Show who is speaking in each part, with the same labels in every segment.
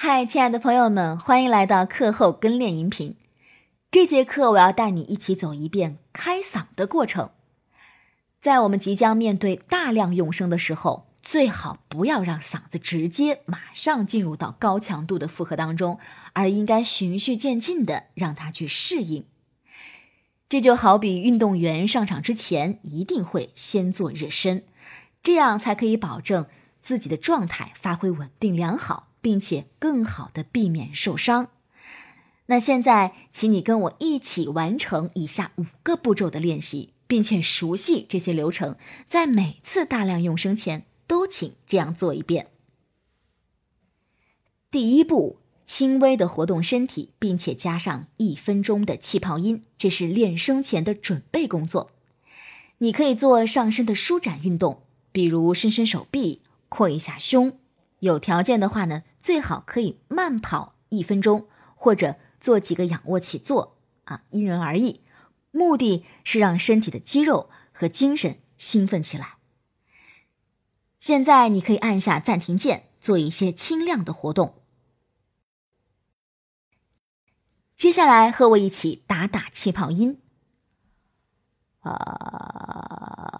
Speaker 1: 嗨，亲爱的朋友们，欢迎来到课后跟练音频。这节课我要带你一起走一遍开嗓的过程。在我们即将面对大量用声的时候，最好不要让嗓子直接马上进入到高强度的负荷当中，而应该循序渐进的让它去适应。这就好比运动员上场之前一定会先做热身，这样才可以保证自己的状态发挥稳定良好，并且更好的避免受伤。那现在，请你跟我一起完成以下五个步骤的练习，并且熟悉这些流程，在每次大量用声前都请这样做一遍。第一步。轻微的活动身体，并且加上一分钟的气泡音，这是练声前的准备工作。你可以做上身的舒展运动，比如伸伸手臂、扩一下胸。有条件的话呢，最好可以慢跑一分钟，或者做几个仰卧起坐啊，因人而异。目的是让身体的肌肉和精神兴奋起来。现在你可以按下暂停键，做一些轻量的活动。接下来和我一起打打气泡音，啊。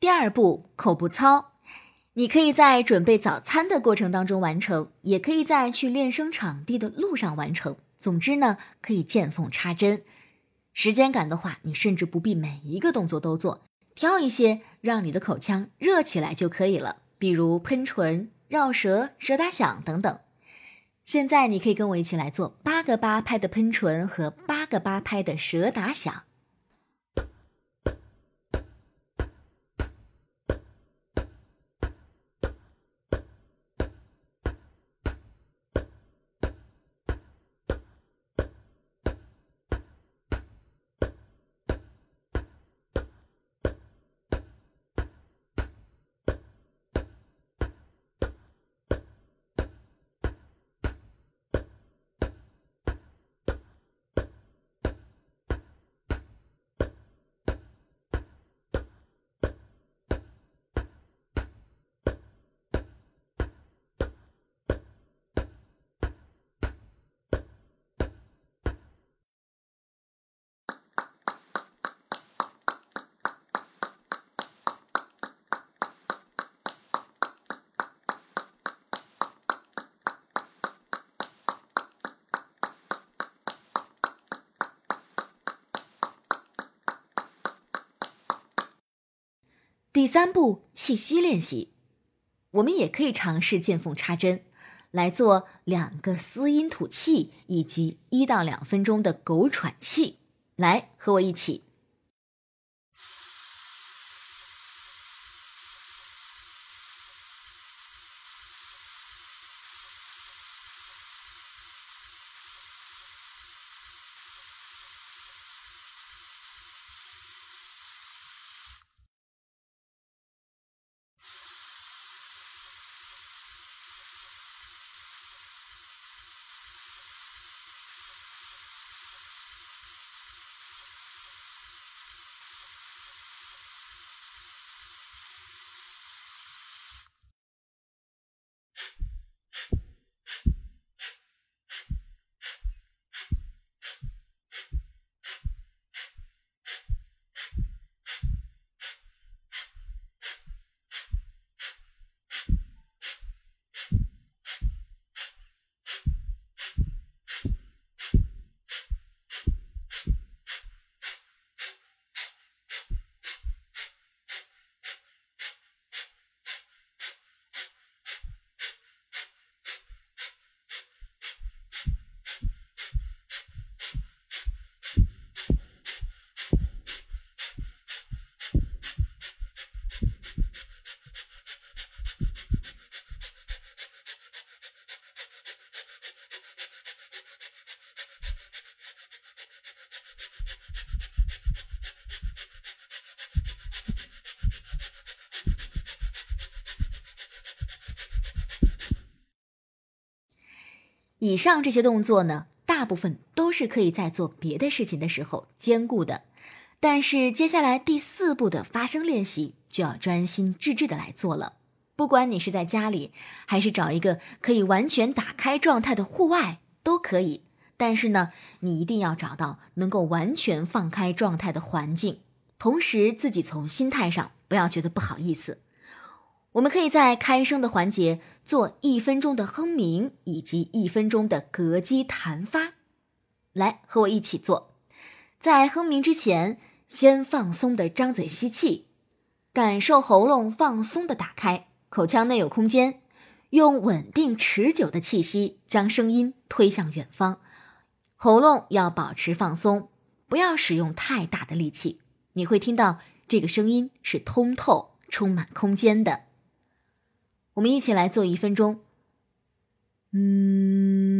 Speaker 1: 第二步，口部操，你可以在准备早餐的过程当中完成，也可以在去练声场地的路上完成。总之呢，可以见缝插针。时间赶的话，你甚至不必每一个动作都做，挑一些让你的口腔热起来就可以了，比如喷唇、绕舌、舌打响等等。现在你可以跟我一起来做八个八拍的喷唇和八个八拍的舌打响。第三步，气息练习，我们也可以尝试见缝插针，来做两个嘶音吐气，以及一到两分钟的狗喘气。来，和我一起。以上这些动作呢，大部分都是可以在做别的事情的时候兼顾的。但是接下来第四步的发声练习就要专心致志的来做了。不管你是在家里，还是找一个可以完全打开状态的户外，都可以。但是呢，你一定要找到能够完全放开状态的环境，同时自己从心态上不要觉得不好意思。我们可以在开声的环节做一分钟的哼鸣，以及一分钟的膈肌弹发。来，和我一起做。在哼鸣之前，先放松的张嘴吸气，感受喉咙放松的打开。口腔内有空间，用稳定持久的气息将声音推向远方。喉咙要保持放松，不要使用太大的力气。你会听到这个声音是通透、充满空间的。我们一起来做一分钟。嗯，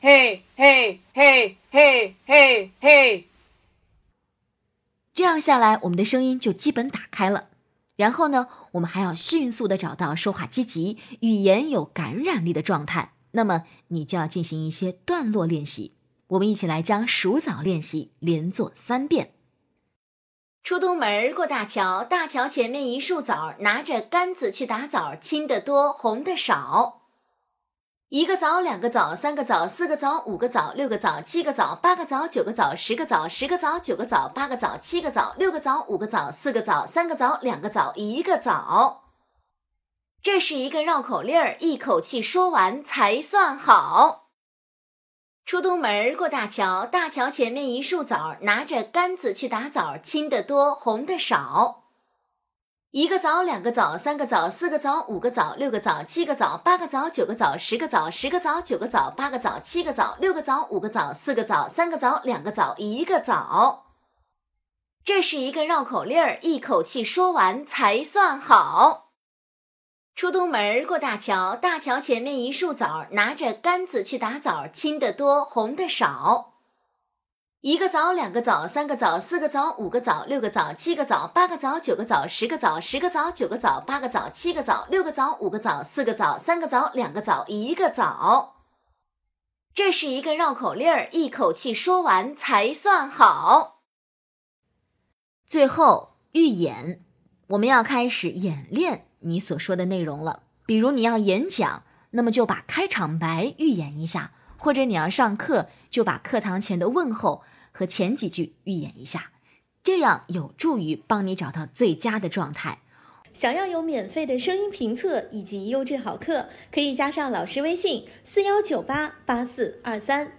Speaker 1: 嘿，嘿，嘿，嘿，嘿，嘿，这样下来，我们的声音就基本打开了。然后呢，我们还要迅速的找到说话积极、语言有感染力的状态。那么，你就要进行一些段落练习。我们一起来将数枣练习连做三遍。出东门过大桥，大桥前面一树枣，拿着杆子去打枣，青的多，红的少。一个枣，两个枣，三个枣，四个枣，五个枣，六个枣，七个枣，八个枣，九个枣，十个枣，十个枣，九个枣，八个枣，七个枣，六个枣，五个枣，四个枣，三个枣，两个枣，一个枣。这是一个绕口令儿，一口气说完才算好。出东门过大桥，大桥前面一树枣，拿着杆子去打枣，青的多，红的少。一个枣，两个枣，三个枣，四个枣，五个枣，六个枣，七个枣，八个枣，九个枣，十个枣，十个枣，九个枣，八个枣，七个枣，六个枣，五个枣，四个枣，三个枣，两个枣，一个枣。这是一个绕口令儿，一口气说完才算好。出东门过大桥，大桥前面一树枣，拿着杆子去打枣，青的多，红的少。一个枣，两个枣，三个枣，四个枣，五个枣，六个枣，七个枣，八个枣，九个枣，十个枣，十个枣，九个枣，八个枣，七个枣，六个枣，五个枣，四个枣，三个枣，两个枣，一个枣。这是一个绕口令儿，一口气说完才算好。最后预演，我们要开始演练你所说的内容了。比如你要演讲，那么就把开场白预演一下。或者你要上课，就把课堂前的问候和前几句预演一下，这样有助于帮你找到最佳的状态。
Speaker 2: 想要有免费的声音评测以及优质好课，可以加上老师微信：四幺九八八四二三。